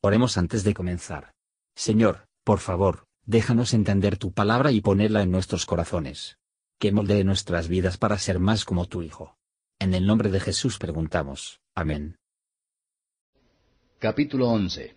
Oremos antes de comenzar. Señor, por favor, déjanos entender tu palabra y ponerla en nuestros corazones. Que moldee nuestras vidas para ser más como tu Hijo. En el nombre de Jesús preguntamos. Amén. Capítulo 11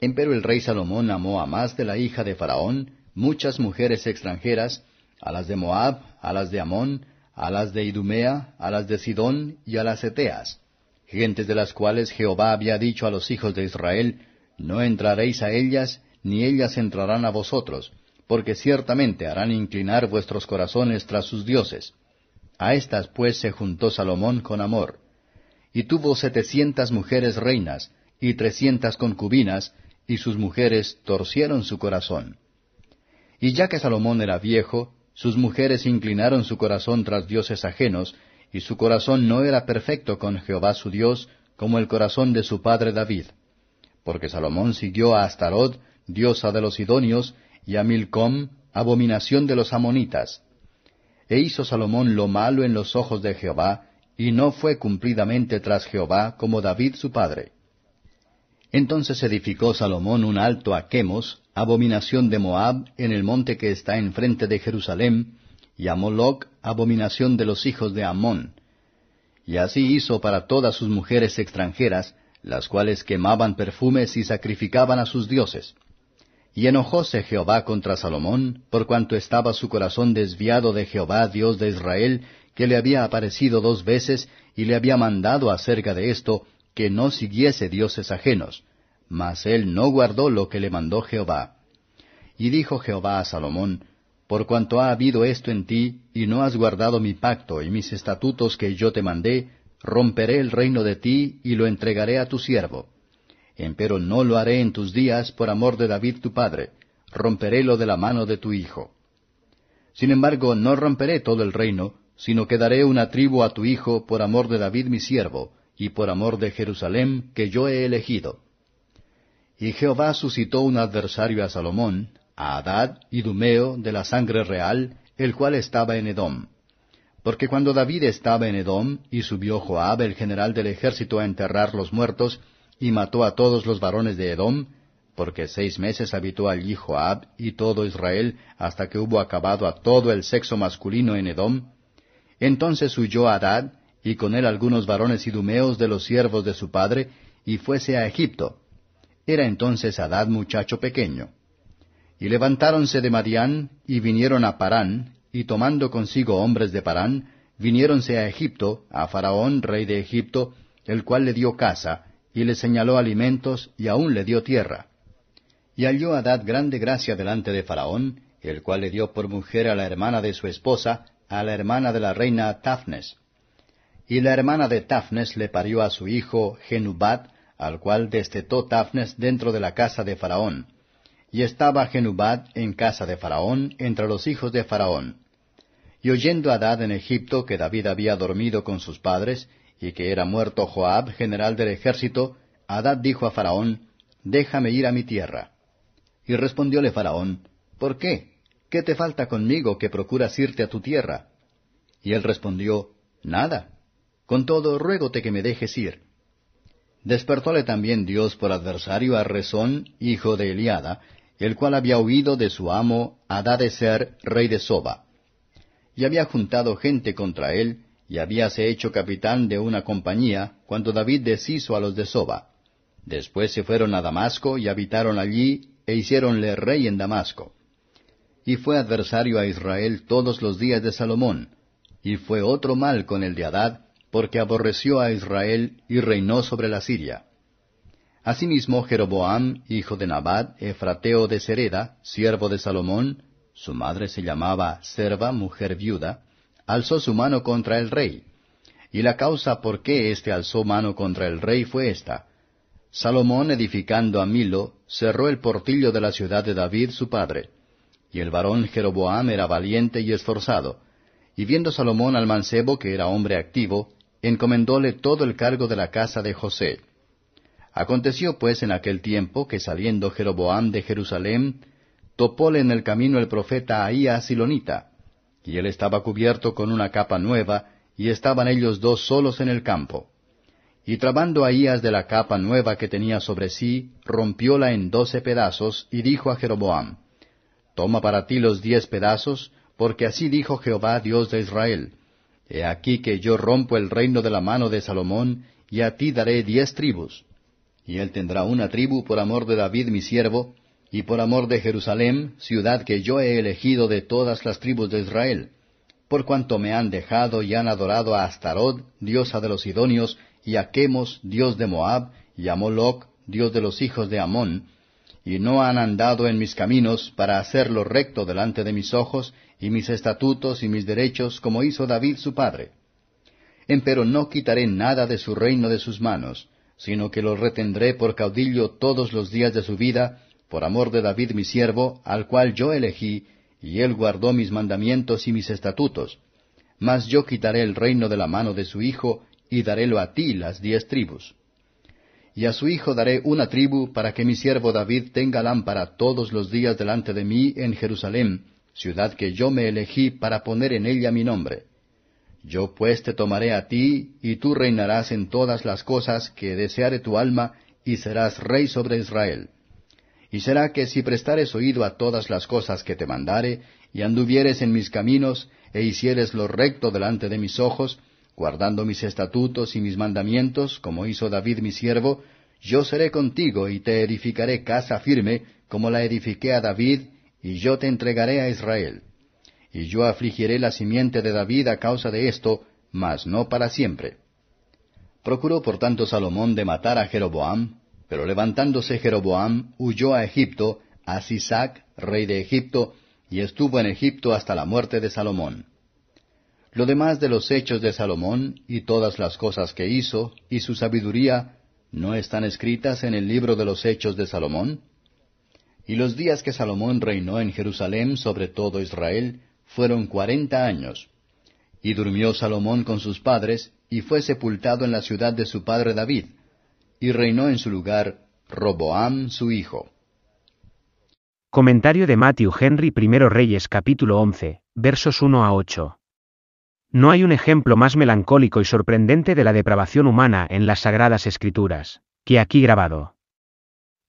Empero el rey Salomón amó a más de la hija de Faraón muchas mujeres extranjeras, a las de Moab, a las de Amón, a las de Idumea, a las de Sidón y a las Eteas gentes de las cuales Jehová había dicho a los hijos de Israel, No entraréis a ellas, ni ellas entrarán a vosotros, porque ciertamente harán inclinar vuestros corazones tras sus dioses. A estas pues se juntó Salomón con amor. Y tuvo setecientas mujeres reinas, y trescientas concubinas, y sus mujeres torcieron su corazón. Y ya que Salomón era viejo, sus mujeres inclinaron su corazón tras dioses ajenos, y su corazón no era perfecto con Jehová su Dios, como el corazón de su padre David. Porque Salomón siguió a Astarot, diosa de los Sidonios, y a Milcom, abominación de los amonitas. E hizo Salomón lo malo en los ojos de Jehová, y no fue cumplidamente tras Jehová como David su padre. Entonces edificó Salomón un alto a Chemos, abominación de Moab, en el monte que está enfrente de Jerusalén, y a abominación de los hijos de Amón. Y así hizo para todas sus mujeres extranjeras, las cuales quemaban perfumes y sacrificaban a sus dioses. Y enojóse Jehová contra Salomón, por cuanto estaba su corazón desviado de Jehová, Dios de Israel, que le había aparecido dos veces y le había mandado acerca de esto, que no siguiese dioses ajenos. Mas él no guardó lo que le mandó Jehová. Y dijo Jehová a Salomón, por cuanto ha habido esto en ti, y no has guardado mi pacto y mis estatutos que yo te mandé, romperé el reino de ti y lo entregaré a tu siervo. Empero no lo haré en tus días por amor de David tu padre, romperélo de la mano de tu hijo. Sin embargo, no romperé todo el reino, sino que daré una tribu a tu hijo por amor de David mi siervo, y por amor de Jerusalén que yo he elegido. Y Jehová suscitó un adversario a Salomón, a Adad, Idumeo, de la sangre real, el cual estaba en Edom. Porque cuando David estaba en Edom, y subió Joab, el general del ejército, a enterrar los muertos, y mató a todos los varones de Edom, porque seis meses habitó allí Joab y todo Israel, hasta que hubo acabado a todo el sexo masculino en Edom, entonces huyó Adad, y con él algunos varones idumeos de los siervos de su padre, y fuese a Egipto. Era entonces Adad muchacho pequeño. Y levantáronse de Madián, y vinieron a Parán, y tomando consigo hombres de Parán, viniéronse a Egipto, a Faraón, rey de Egipto, el cual le dio casa, y le señaló alimentos, y aún le dio tierra. Y halló Adad grande gracia delante de Faraón, el cual le dio por mujer a la hermana de su esposa, a la hermana de la reina Tafnes. Y la hermana de Tafnes le parió a su hijo Genubat, al cual destetó Tafnes dentro de la casa de Faraón y estaba Genubat en casa de Faraón, entre los hijos de Faraón. Y oyendo Adad en Egipto que David había dormido con sus padres, y que era muerto Joab, general del ejército, Adad dijo a Faraón, Déjame ir a mi tierra. Y respondióle Faraón, ¿Por qué? ¿Qué te falta conmigo que procuras irte a tu tierra? Y él respondió, Nada. Con todo, ruégote que me dejes ir. Despertóle también Dios por adversario a Rezón, hijo de Eliada, el cual había huido de su amo Adadeser, rey de Soba. Y había juntado gente contra él, y habíase hecho capitán de una compañía, cuando David deshizo a los de Soba. Después se fueron a Damasco y habitaron allí, e hiciéronle rey en Damasco. Y fue adversario a Israel todos los días de Salomón, y fue otro mal con el de Adad, porque aborreció a Israel y reinó sobre la Siria. Asimismo, Jeroboam, hijo de Nabat, efrateo de Sereda, siervo de Salomón, su madre se llamaba Serva, mujer viuda, alzó su mano contra el rey. Y la causa por qué éste alzó mano contra el rey fue esta. Salomón, edificando a Milo, cerró el portillo de la ciudad de David su padre. Y el varón Jeroboam era valiente y esforzado. Y viendo Salomón al mancebo, que era hombre activo, encomendóle todo el cargo de la casa de José. Aconteció pues en aquel tiempo que saliendo Jeroboam de Jerusalén, topóle en el camino el profeta Ahías Silonita, y él estaba cubierto con una capa nueva, y estaban ellos dos solos en el campo. Y trabando Ahías de la capa nueva que tenía sobre sí, rompióla en doce pedazos, y dijo a Jeroboam, Toma para ti los diez pedazos, porque así dijo Jehová Dios de Israel, He aquí que yo rompo el reino de la mano de Salomón, y a ti daré diez tribus. Y él tendrá una tribu por amor de David mi siervo, y por amor de Jerusalén, ciudad que yo he elegido de todas las tribus de Israel, por cuanto me han dejado y han adorado a Astarot, diosa de los Sidonios, y a Chemos, dios de Moab, y a Moloc, dios de los hijos de Amón, y no han andado en mis caminos para hacer lo recto delante de mis ojos, y mis estatutos y mis derechos, como hizo David su padre. Empero no quitaré nada de su reino de sus manos, sino que lo retendré por caudillo todos los días de su vida, por amor de David mi siervo, al cual yo elegí, y él guardó mis mandamientos y mis estatutos. Mas yo quitaré el reino de la mano de su hijo, y darélo a ti las diez tribus. Y a su hijo daré una tribu, para que mi siervo David tenga lámpara todos los días delante de mí en Jerusalén, ciudad que yo me elegí para poner en ella mi nombre. Yo pues te tomaré a ti, y tú reinarás en todas las cosas que deseare tu alma, y serás rey sobre Israel. Y será que si prestares oído a todas las cosas que te mandare, y anduvieres en mis caminos, e hicieres lo recto delante de mis ojos, guardando mis estatutos y mis mandamientos, como hizo David mi siervo, yo seré contigo y te edificaré casa firme, como la edifiqué a David, y yo te entregaré a Israel. Y yo afligiré la simiente de David a causa de esto, mas no para siempre. Procuró por tanto Salomón de matar a Jeroboam, pero levantándose Jeroboam, huyó a Egipto, a Sisac, rey de Egipto, y estuvo en Egipto hasta la muerte de Salomón. Lo demás de los hechos de Salomón, y todas las cosas que hizo, y su sabiduría, ¿no están escritas en el libro de los hechos de Salomón? Y los días que Salomón reinó en Jerusalén sobre todo Israel fueron cuarenta años. Y durmió Salomón con sus padres, y fue sepultado en la ciudad de su padre David, y reinó en su lugar Roboam su hijo. Comentario de Matthew Henry I Reyes capítulo 11, versos 1 a 8. No hay un ejemplo más melancólico y sorprendente de la depravación humana en las sagradas escrituras, que aquí grabado.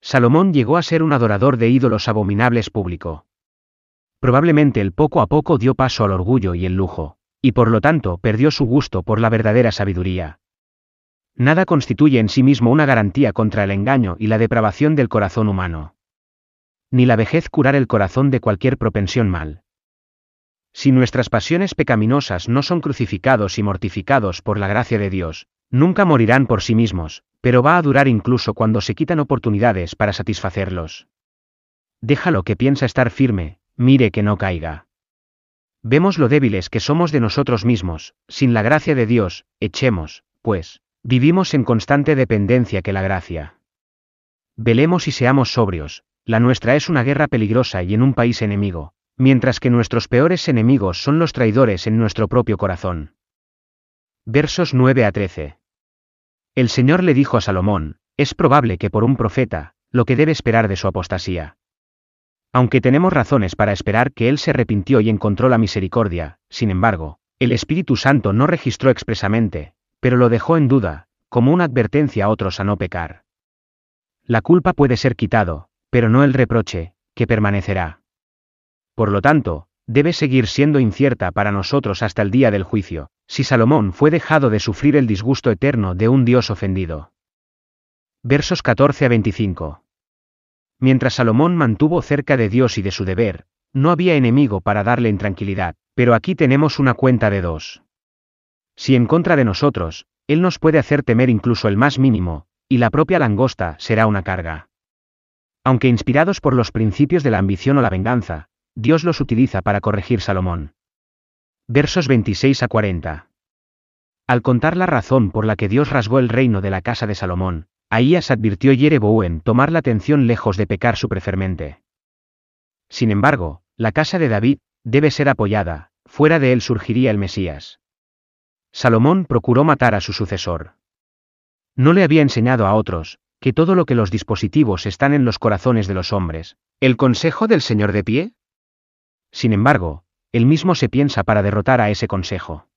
Salomón llegó a ser un adorador de ídolos abominables público. Probablemente él poco a poco dio paso al orgullo y el lujo, y por lo tanto perdió su gusto por la verdadera sabiduría. Nada constituye en sí mismo una garantía contra el engaño y la depravación del corazón humano. Ni la vejez curar el corazón de cualquier propensión mal. Si nuestras pasiones pecaminosas no son crucificados y mortificados por la gracia de Dios, nunca morirán por sí mismos, pero va a durar incluso cuando se quitan oportunidades para satisfacerlos. Déjalo que piensa estar firme, mire que no caiga. Vemos lo débiles que somos de nosotros mismos, sin la gracia de Dios, echemos, pues, Vivimos en constante dependencia que la gracia. Velemos y seamos sobrios, la nuestra es una guerra peligrosa y en un país enemigo, mientras que nuestros peores enemigos son los traidores en nuestro propio corazón. Versos 9 a 13. El Señor le dijo a Salomón, es probable que por un profeta, lo que debe esperar de su apostasía. Aunque tenemos razones para esperar que él se arrepintió y encontró la misericordia, sin embargo, el Espíritu Santo no registró expresamente, pero lo dejó en duda, como una advertencia a otros a no pecar. La culpa puede ser quitado, pero no el reproche, que permanecerá. Por lo tanto, debe seguir siendo incierta para nosotros hasta el día del juicio, si Salomón fue dejado de sufrir el disgusto eterno de un Dios ofendido. Versos 14 a 25. Mientras Salomón mantuvo cerca de Dios y de su deber, no había enemigo para darle intranquilidad, pero aquí tenemos una cuenta de dos. Si en contra de nosotros, Él nos puede hacer temer incluso el más mínimo, y la propia langosta será una carga. Aunque inspirados por los principios de la ambición o la venganza, Dios los utiliza para corregir Salomón. Versos 26 a 40. Al contar la razón por la que Dios rasgó el reino de la casa de Salomón, Ahías advirtió Yerebouen tomar la atención lejos de pecar superfermente. Sin embargo, la casa de David, debe ser apoyada, fuera de él surgiría el Mesías. Salomón procuró matar a su sucesor. No le había enseñado a otros, que todo lo que los dispositivos están en los corazones de los hombres. ¿El consejo del Señor de pie? Sin embargo, él mismo se piensa para derrotar a ese consejo.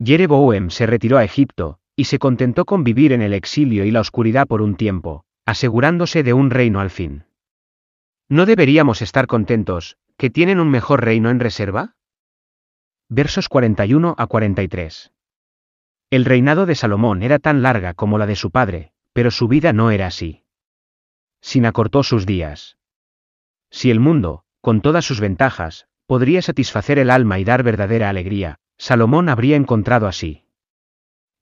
Yereboam se retiró a Egipto, y se contentó con vivir en el exilio y la oscuridad por un tiempo, asegurándose de un reino al fin. ¿No deberíamos estar contentos, que tienen un mejor reino en reserva? Versos 41 a 43. El reinado de Salomón era tan larga como la de su padre, pero su vida no era así. Sin acortó sus días. Si el mundo, con todas sus ventajas, podría satisfacer el alma y dar verdadera alegría, Salomón habría encontrado así.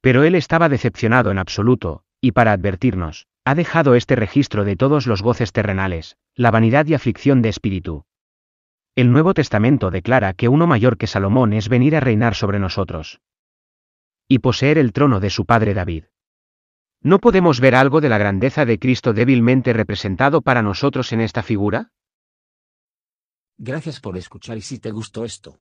Pero él estaba decepcionado en absoluto, y para advertirnos, ha dejado este registro de todos los goces terrenales, la vanidad y aflicción de espíritu. El Nuevo Testamento declara que uno mayor que Salomón es venir a reinar sobre nosotros. Y poseer el trono de su padre David. ¿No podemos ver algo de la grandeza de Cristo débilmente representado para nosotros en esta figura? Gracias por escuchar y si te gustó esto,